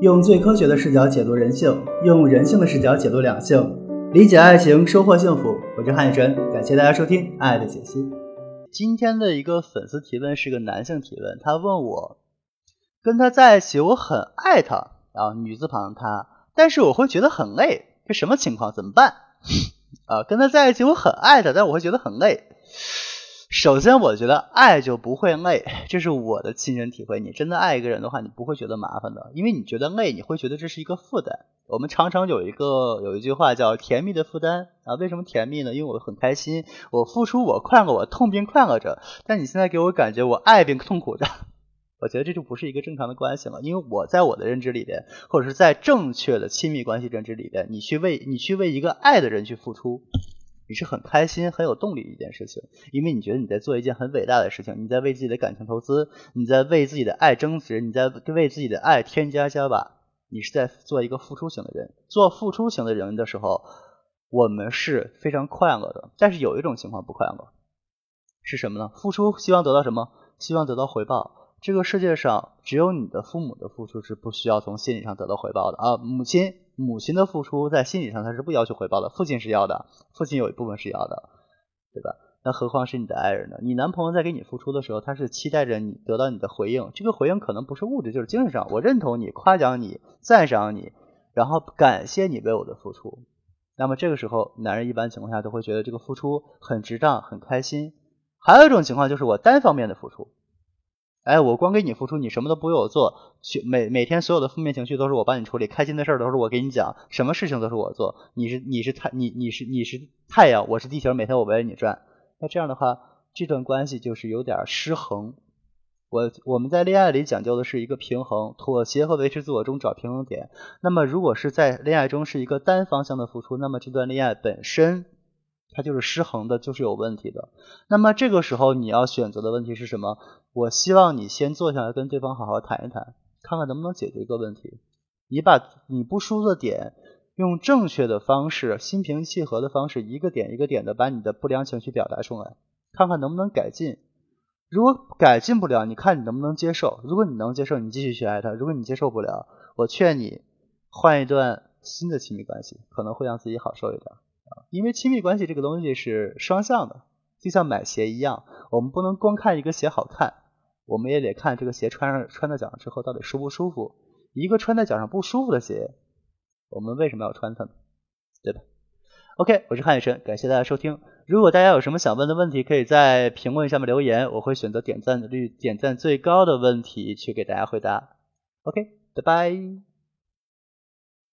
用最科学的视角解读人性，用人性的视角解读两性，理解爱情，收获幸福。我是汉宇晨，感谢大家收听《爱的解析》。今天的一个粉丝提问是个男性提问，他问我跟他在一起，我很爱他啊，女字旁他，但是我会觉得很累，这什么情况？怎么办？啊，跟他在一起，我很爱他，但我会觉得很累。首先，我觉得爱就不会累，这是我的亲身体会。你真的爱一个人的话，你不会觉得麻烦的，因为你觉得累，你会觉得这是一个负担。我们常常有一个有一句话叫“甜蜜的负担”啊，为什么甜蜜呢？因为我很开心，我付出，我快乐，我痛并快乐着。但你现在给我感觉我爱并痛苦着，我觉得这就不是一个正常的关系了。因为我在我的认知里边，或者是在正确的亲密关系认知里边，你去为你去为一个爱的人去付出。你是很开心、很有动力的一件事情，因为你觉得你在做一件很伟大的事情，你在为自己的感情投资，你在为自己的爱增值，你在为自己的爱添加加吧，你是在做一个付出型的人。做付出型的人的时候，我们是非常快乐的。但是有一种情况不快乐，是什么呢？付出希望得到什么？希望得到回报。这个世界上只有你的父母的付出是不需要从心理上得到回报的啊，母亲。母亲的付出在心理上他是不要求回报的，父亲是要的，父亲有一部分是要的，对吧？那何况是你的爱人呢？你男朋友在给你付出的时候，他是期待着你得到你的回应，这个回应可能不是物质，就是精神上，我认同你，夸奖你，赞赏你，然后感谢你为我的付出。那么这个时候，男人一般情况下都会觉得这个付出很值当，很开心。还有一种情况就是我单方面的付出。哎，我光给你付出，你什么都不为我做，去每每天所有的负面情绪都是我帮你处理，开心的事儿都是我给你讲，什么事情都是我做。你是你是太你你是你是太阳，我是地球，每天我围着你转。那这样的话，这段关系就是有点失衡。我我们在恋爱里讲究的是一个平衡，妥协和维持自我中找平衡点。那么如果是在恋爱中是一个单方向的付出，那么这段恋爱本身。它就是失衡的，就是有问题的。那么这个时候你要选择的问题是什么？我希望你先坐下来跟对方好好谈一谈，看看能不能解决一个问题。你把你不舒服的点，用正确的方式、心平气和的方式，一个点一个点的把你的不良情绪表达出来，看看能不能改进。如果改进不了，你看你能不能接受？如果你能接受，你继续去爱他；如果你接受不了，我劝你换一段新的亲密关系，可能会让自己好受一点。因为亲密关系这个东西是双向的，就像买鞋一样，我们不能光看一个鞋好看，我们也得看这个鞋穿上穿在脚上之后到底舒不舒服。一个穿在脚上不舒服的鞋，我们为什么要穿它呢？对吧？OK，我是汉雨晨，感谢大家收听。如果大家有什么想问的问题，可以在评论下面留言，我会选择点赞率点赞最高的问题去给大家回答。OK，拜拜。